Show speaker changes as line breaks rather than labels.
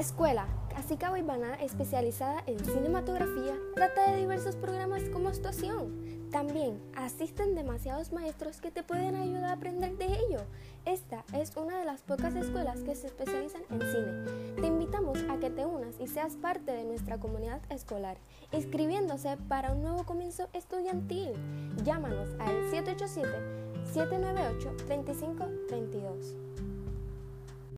Escuela Casica Guaybana, especializada en cinematografía, trata de diversos programas como actuación. También asisten demasiados maestros que te pueden ayudar a aprender de ello. Esta es una de las pocas escuelas que se especializan en cine. Te invitamos a que te unas y seas parte de nuestra comunidad escolar, inscribiéndose para un nuevo comienzo estudiantil. Llámanos al 787 798 3532.